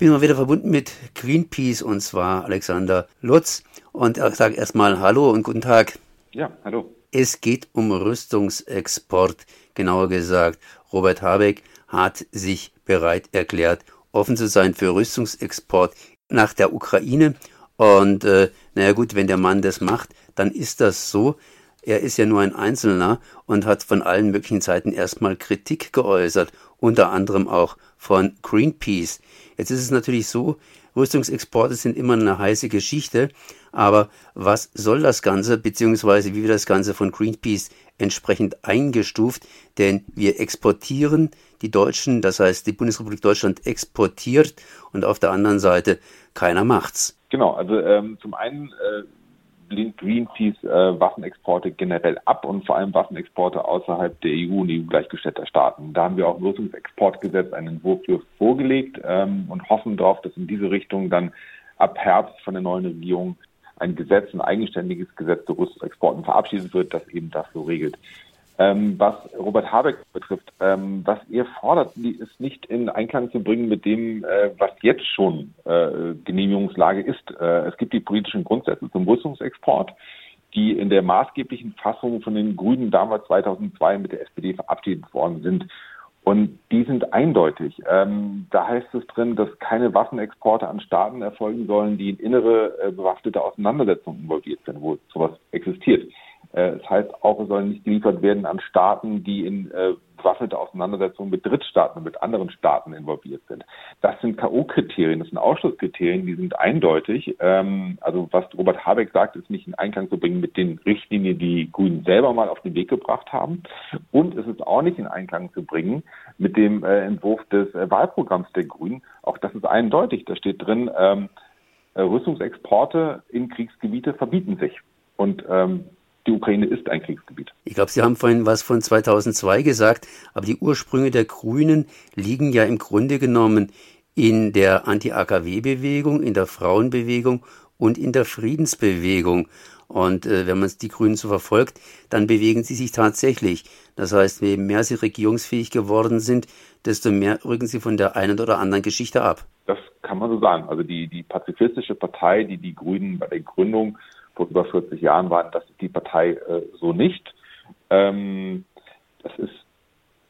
bin mal wieder verbunden mit Greenpeace und zwar Alexander Lutz und ich sage erstmal Hallo und guten Tag. Ja, hallo. Es geht um Rüstungsexport, genauer gesagt. Robert Habeck hat sich bereit erklärt, offen zu sein für Rüstungsexport nach der Ukraine. Und äh, naja gut, wenn der Mann das macht, dann ist das so. Er ist ja nur ein Einzelner und hat von allen möglichen Seiten erstmal Kritik geäußert, unter anderem auch von Greenpeace. Jetzt ist es natürlich so, Rüstungsexporte sind immer eine heiße Geschichte, aber was soll das Ganze, beziehungsweise wie wird das Ganze von Greenpeace entsprechend eingestuft? Denn wir exportieren die Deutschen, das heißt die Bundesrepublik Deutschland exportiert und auf der anderen Seite keiner macht's. Genau, also ähm, zum einen äh, lehnt Greenpeace äh, Waffenexporte generell ab und vor allem Waffenexporte außerhalb der EU und EU-gleichgestellter Staaten. Da haben wir auch im Rüstungsexportgesetz einen Entwurf für vorgelegt ähm, und hoffen darauf, dass in diese Richtung dann ab Herbst von der neuen Regierung ein Gesetz, ein eigenständiges Gesetz zu Rüstungsexporten verabschiedet wird, das eben das so regelt. Ähm, was Robert Habeck betrifft, ähm, was er fordert, ist nicht in Einklang zu bringen mit dem, äh, was jetzt schon äh, Genehmigungslage ist. Äh, es gibt die politischen Grundsätze zum Rüstungsexport, die in der maßgeblichen Fassung von den Grünen damals 2002 mit der SPD verabschiedet worden sind. Und die sind eindeutig. Ähm, da heißt es drin, dass keine Waffenexporte an Staaten erfolgen sollen, die in innere äh, bewaffnete Auseinandersetzungen involviert sind, wo sowas existiert. Äh, das heißt auch, es sollen nicht geliefert werden an Staaten, die in äh, bewaffnete Auseinandersetzungen mit Drittstaaten und mit anderen Staaten involviert sind. Das sind K.O.-Kriterien, das sind Ausschlusskriterien, die sind eindeutig. Ähm, also was Robert Habeck sagt, ist nicht in Einklang zu bringen mit den Richtlinien, die Grünen selber mal auf den Weg gebracht haben. Und es ist auch nicht in Einklang zu bringen mit dem äh, Entwurf des Wahlprogramms der Grünen. Auch das ist eindeutig. Da steht drin, ähm, äh, Rüstungsexporte in Kriegsgebiete verbieten sich. Und ähm, die Ukraine ist ein Kriegsgebiet. Ich glaube, Sie haben vorhin was von 2002 gesagt, aber die Ursprünge der Grünen liegen ja im Grunde genommen in der Anti-AKW-Bewegung, in der Frauenbewegung und in der Friedensbewegung. Und äh, wenn man die Grünen so verfolgt, dann bewegen sie sich tatsächlich. Das heißt, je mehr sie regierungsfähig geworden sind, desto mehr rücken sie von der einen oder anderen Geschichte ab. Das kann man so sagen. Also die, die pazifistische Partei, die die Grünen bei der Gründung vor über 40 Jahren waren, das ist die Partei äh, so nicht. Ähm, das ist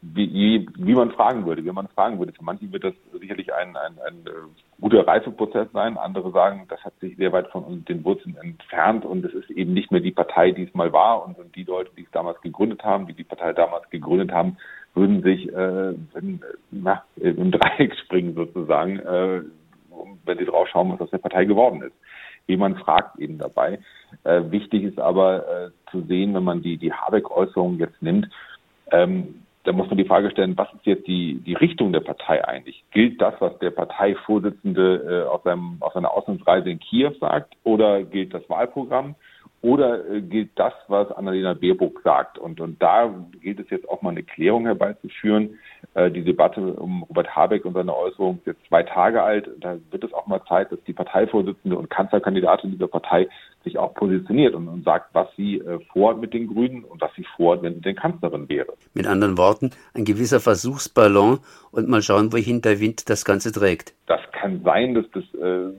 wie, wie man fragen würde, wie man fragen würde. Für manche wird das sicherlich ein, ein, ein äh, guter Reifeprozess sein. Andere sagen, das hat sich sehr weit von den Wurzeln entfernt und es ist eben nicht mehr die Partei, die es mal war. Und, und die Leute, die es damals gegründet haben, die die Partei damals gegründet haben, würden sich äh, na, im Dreieck springen sozusagen, äh, wenn sie drauf schauen, was aus der Partei geworden ist wie man fragt eben dabei. Äh, wichtig ist aber äh, zu sehen, wenn man die, die Habeck-Äußerungen jetzt nimmt, ähm, da muss man die Frage stellen, was ist jetzt die, die Richtung der Partei eigentlich? Gilt das, was der Parteivorsitzende äh, auf, seinem, auf seiner Auslandsreise in Kiew sagt, oder gilt das Wahlprogramm? Oder äh, gilt das, was Annalena Baerbock sagt? Und, und da gilt es jetzt auch mal eine Klärung herbeizuführen. Äh, die Debatte um Robert Habeck und seine Äußerung ist jetzt zwei Tage alt. Da wird es auch mal Zeit, dass die Parteivorsitzende und Kanzlerkandidatin dieser Partei sich auch positioniert und, und sagt, was sie äh, vorhat mit den Grünen und was sie vorhat, wenn sie denn Kanzlerin wäre. Mit anderen Worten, ein gewisser Versuchsballon und mal schauen, wohin der Wind das Ganze trägt. Das kann sein, dass das äh,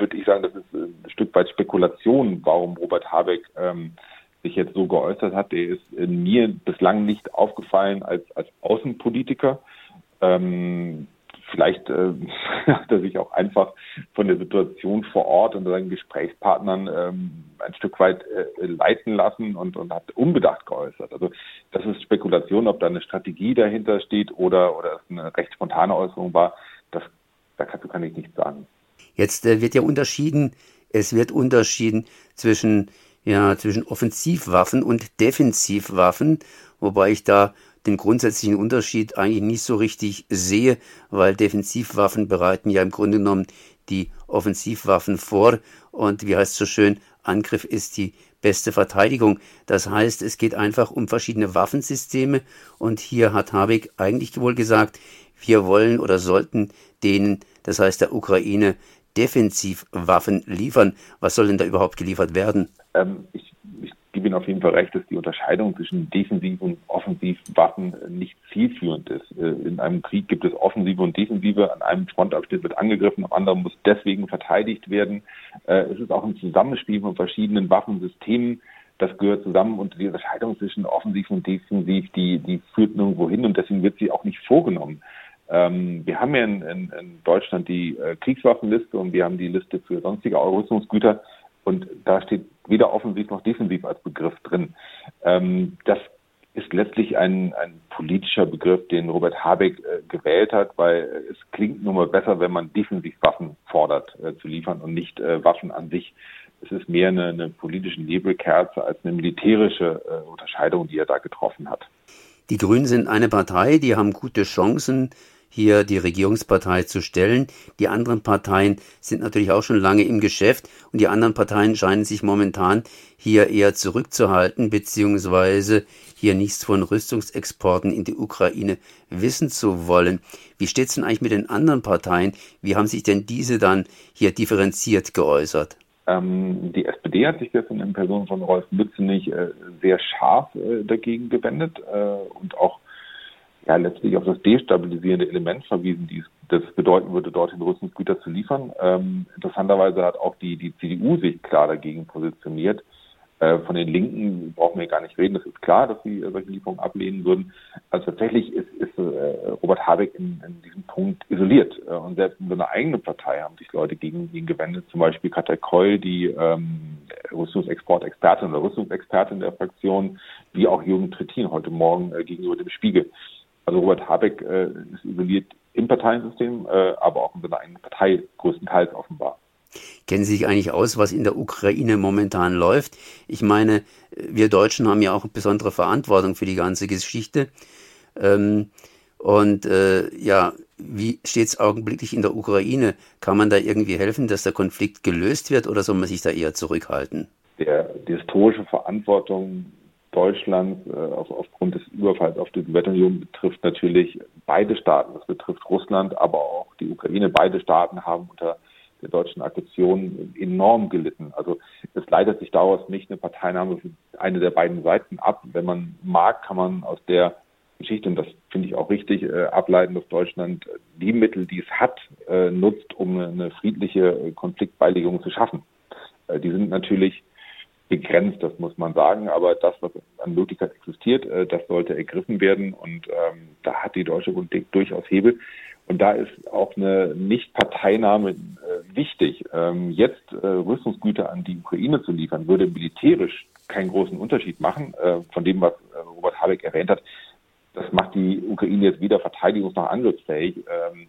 würde ich sagen, das ist äh, ein Stück weit Spekulation, warum Robert Habeck ähm, sich jetzt so geäußert hat. Der ist mir bislang nicht aufgefallen als, als Außenpolitiker. Ähm, vielleicht äh, hat er sich auch einfach von der Situation vor Ort und seinen Gesprächspartnern ähm, ein Stück weit äh, leiten lassen und, und hat unbedacht geäußert. Also das ist Spekulation, ob da eine Strategie dahinter steht oder, oder es eine recht spontane Äußerung war. Das, dazu kann ich nichts sagen. Jetzt äh, wird ja unterschieden, es wird unterschieden zwischen, ja, zwischen Offensivwaffen und Defensivwaffen, wobei ich da den grundsätzlichen Unterschied eigentlich nicht so richtig sehe, weil Defensivwaffen bereiten ja im Grunde genommen die Offensivwaffen vor und wie heißt es so schön, Angriff ist die beste Verteidigung. Das heißt, es geht einfach um verschiedene Waffensysteme und hier hat Habeck eigentlich wohl gesagt, wir wollen oder sollten denen, das heißt der Ukraine, Defensivwaffen liefern. Was soll denn da überhaupt geliefert werden? Ähm, ich, ich gebe Ihnen auf jeden Fall recht, dass die Unterscheidung zwischen Defensiv- und Offensivwaffen nicht zielführend ist. Äh, in einem Krieg gibt es Offensive und Defensive. An einem Frontabschnitt wird angegriffen, am anderen muss deswegen verteidigt werden. Äh, es ist auch ein Zusammenspiel von verschiedenen Waffensystemen das gehört zusammen und die Unterscheidung zwischen offensiv und defensiv, die, die führt nirgendwo hin und deswegen wird sie auch nicht vorgenommen. Ähm, wir haben ja in, in, in Deutschland die äh, Kriegswaffenliste und wir haben die Liste für sonstige Rüstungsgüter und da steht weder offensiv noch defensiv als Begriff drin. Ähm, das ist letztlich ein, ein politischer Begriff, den Robert Habeck äh, gewählt hat, weil es klingt nun mal besser, wenn man defensiv Waffen fordert äh, zu liefern und nicht äh, Waffen an sich es ist mehr eine, eine politische Nebelkerze als eine militärische äh, Unterscheidung, die er da getroffen hat. Die Grünen sind eine Partei, die haben gute Chancen, hier die Regierungspartei zu stellen. Die anderen Parteien sind natürlich auch schon lange im Geschäft und die anderen Parteien scheinen sich momentan hier eher zurückzuhalten, beziehungsweise hier nichts von Rüstungsexporten in die Ukraine wissen zu wollen. Wie steht es denn eigentlich mit den anderen Parteien? Wie haben sich denn diese dann hier differenziert geäußert? Ähm, die SPD hat sich gestern in Person von Rolf Mützenich äh, sehr scharf äh, dagegen gewendet äh, und auch ja, letztlich auf das destabilisierende Element verwiesen, die das bedeuten würde, dorthin Rüstungsgüter zu liefern. Ähm, interessanterweise hat auch die, die CDU sich klar dagegen positioniert. Äh, von den Linken brauchen wir gar nicht reden. Das ist klar, dass sie äh, solche Lieferungen ablehnen würden. Also tatsächlich ist, ist äh, Robert Habeck in, in, diesem Punkt isoliert. und selbst in seiner eigenen Partei haben sich Leute gegen ihn gewendet. Zum Beispiel Katja Keul, die ähm, Rüstungsexportexpertin oder Rüstungsexpertin der Fraktion, wie auch Jürgen Trittin heute Morgen äh, gegenüber dem Spiegel. Also Robert Habeck äh, ist isoliert im Parteiensystem, äh, aber auch in seiner eigenen Partei größtenteils offenbar. Kennen Sie sich eigentlich aus, was in der Ukraine momentan läuft? Ich meine, wir Deutschen haben ja auch eine besondere Verantwortung für die ganze Geschichte. Ähm, und äh, ja, wie steht es augenblicklich in der Ukraine? Kann man da irgendwie helfen, dass der Konflikt gelöst wird oder soll man sich da eher zurückhalten? Der, die historische Verantwortung Deutschlands äh, auf, aufgrund des Überfalls auf die Sowjetunion betrifft natürlich beide Staaten. Das betrifft Russland, aber auch die Ukraine. Beide Staaten haben unter der deutschen Aggression enorm gelitten. Also es leitet sich daraus nicht eine Parteinahme für eine der beiden Seiten ab. Wenn man mag, kann man aus der Geschichte, und das finde ich auch richtig, äh, ableiten, dass Deutschland die Mittel, die es hat, äh, nutzt, um eine, friedliche Konfliktbeilegung zu schaffen. Äh, die sind natürlich begrenzt, das muss man sagen, aber das, was an Möglichkeit existiert, äh, das sollte ergriffen werden und ähm, da hat die deutsche Politik durchaus Hebel. Und da ist auch eine Nicht-Parteinahme äh, wichtig. Ähm, jetzt äh, Rüstungsgüter an die Ukraine zu liefern, würde militärisch keinen großen Unterschied machen, äh, von dem, was äh, Robert Habeck erwähnt hat. Das macht die Ukraine jetzt weder verteidigungs- noch angriffsfähig. Ähm,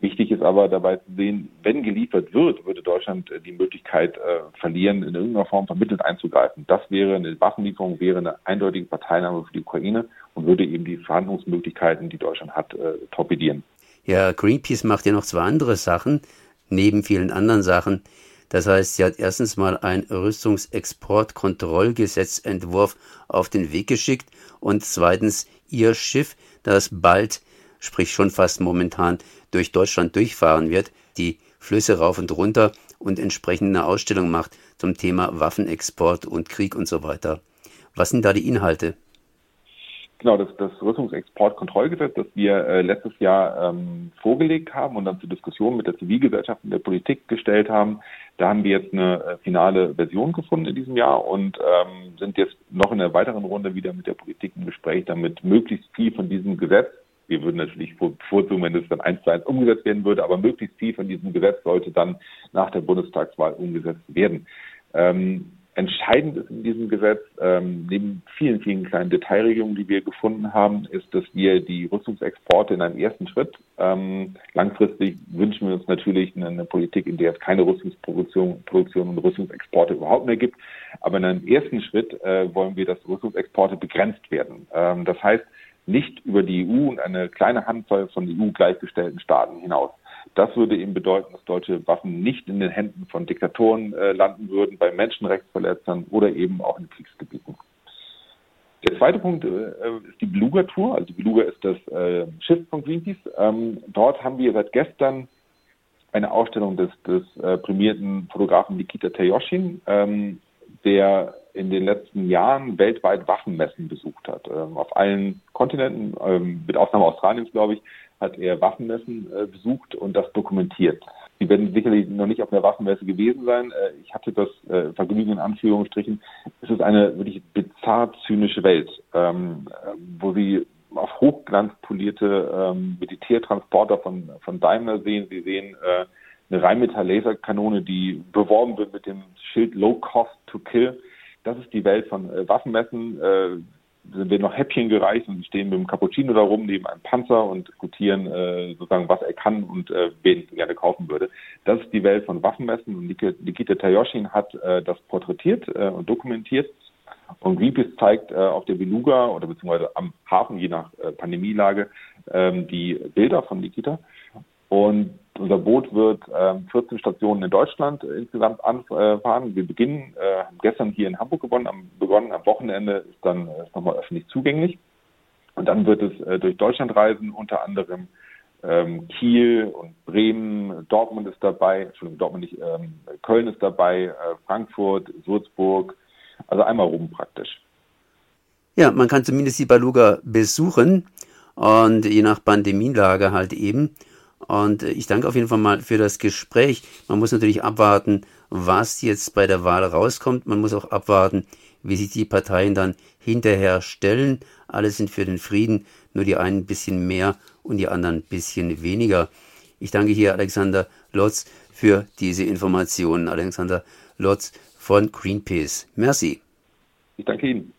wichtig ist aber dabei zu sehen, wenn geliefert wird, würde Deutschland äh, die Möglichkeit äh, verlieren, in irgendeiner Form vermittelt einzugreifen. Das wäre eine Waffenlieferung, wäre eine eindeutige Parteinahme für die Ukraine und würde eben die Verhandlungsmöglichkeiten, die Deutschland hat, torpedieren. Ja, Greenpeace macht ja noch zwei andere Sachen, neben vielen anderen Sachen. Das heißt, sie hat erstens mal ein Rüstungsexportkontrollgesetzentwurf auf den Weg geschickt und zweitens ihr Schiff, das bald, sprich schon fast momentan, durch Deutschland durchfahren wird, die Flüsse rauf und runter und entsprechend eine Ausstellung macht zum Thema Waffenexport und Krieg und so weiter. Was sind da die Inhalte? Genau, das, das Rüstungsexportkontrollgesetz, das wir äh, letztes Jahr ähm, vorgelegt haben und dann zur Diskussion mit der Zivilgesellschaft und der Politik gestellt haben, da haben wir jetzt eine äh, finale Version gefunden in diesem Jahr und ähm, sind jetzt noch in der weiteren Runde wieder mit der Politik im Gespräch, damit möglichst viel von diesem Gesetz, wir würden natürlich bevorzugen, wenn es dann eins zu eins umgesetzt werden würde, aber möglichst viel von diesem Gesetz sollte dann nach der Bundestagswahl umgesetzt werden. Ähm, Entscheidend ist in diesem Gesetz, ähm, neben vielen, vielen kleinen Detailregelungen, die wir gefunden haben, ist, dass wir die Rüstungsexporte in einem ersten Schritt, ähm, langfristig wünschen wir uns natürlich eine, Politik, in der es keine Rüstungsproduktion Produktion und Rüstungsexporte überhaupt mehr gibt. Aber in einem ersten Schritt äh, wollen wir, dass Rüstungsexporte begrenzt werden. Ähm, das heißt, nicht über die EU und eine kleine Handvoll von EU gleichgestellten Staaten hinaus. Das würde eben bedeuten, dass deutsche Waffen nicht in den Händen von Diktatoren äh, landen würden, bei Menschenrechtsverletzern oder eben auch in Kriegsgebieten. Der zweite Punkt äh, ist die Beluga-Tour. Also die Beluga ist das äh, Schiff von Greenpeace. Ähm, dort haben wir seit gestern eine Ausstellung des, des äh, prämierten Fotografen Nikita Teoshin, ähm, der in den letzten Jahren weltweit Waffenmessen besucht hat. Ähm, auf allen Kontinenten, ähm, mit Ausnahme Australiens, glaube ich, hat er Waffenmessen äh, besucht und das dokumentiert. Sie werden sicherlich noch nicht auf einer Waffenmesse gewesen sein. Äh, ich hatte das äh, Vergnügen in Anführungsstrichen. Es ist eine wirklich bizarr zynische Welt, ähm, wo Sie auf Hochglanz polierte Militärtransporter von, von Daimler sehen. Sie sehen eine Rheinmetall-Laserkanone, die beworben wird mit dem Schild Low Cost to Kill. Das ist die Welt von äh, Waffenmessen. Äh, sind wir noch Häppchen gereicht und stehen mit dem Cappuccino da rum neben einem Panzer und diskutieren äh, sozusagen, was er kann und äh, wen er gerne kaufen würde. Das ist die Welt von Waffenmessen und Nikita Tayoshin hat äh, das porträtiert äh, und dokumentiert. Und Greenpeace zeigt äh, auf der Beluga oder beziehungsweise am Hafen, je nach äh, Pandemielage, ähm, die Bilder von Nikita. Und unser Boot wird ähm, 14 Stationen in Deutschland äh, insgesamt anfahren. Wir beginnen, äh, gestern hier in Hamburg gewonnen, am, begonnen, am Wochenende ist dann äh, nochmal öffentlich zugänglich. Und dann wird es äh, durch Deutschland reisen, unter anderem ähm, Kiel und Bremen, Dortmund ist dabei, Entschuldigung, Dortmund nicht, ähm, Köln ist dabei, äh, Frankfurt, Würzburg, also einmal rum praktisch. Ja, man kann zumindest die Baluga besuchen und je nach Pandemielage halt eben. Und ich danke auf jeden Fall mal für das Gespräch. Man muss natürlich abwarten, was jetzt bei der Wahl rauskommt. Man muss auch abwarten, wie sich die Parteien dann hinterher stellen. Alle sind für den Frieden, nur die einen ein bisschen mehr und die anderen ein bisschen weniger. Ich danke hier Alexander Lotz für diese Informationen. Alexander Lotz von Greenpeace. Merci. Ich danke Ihnen.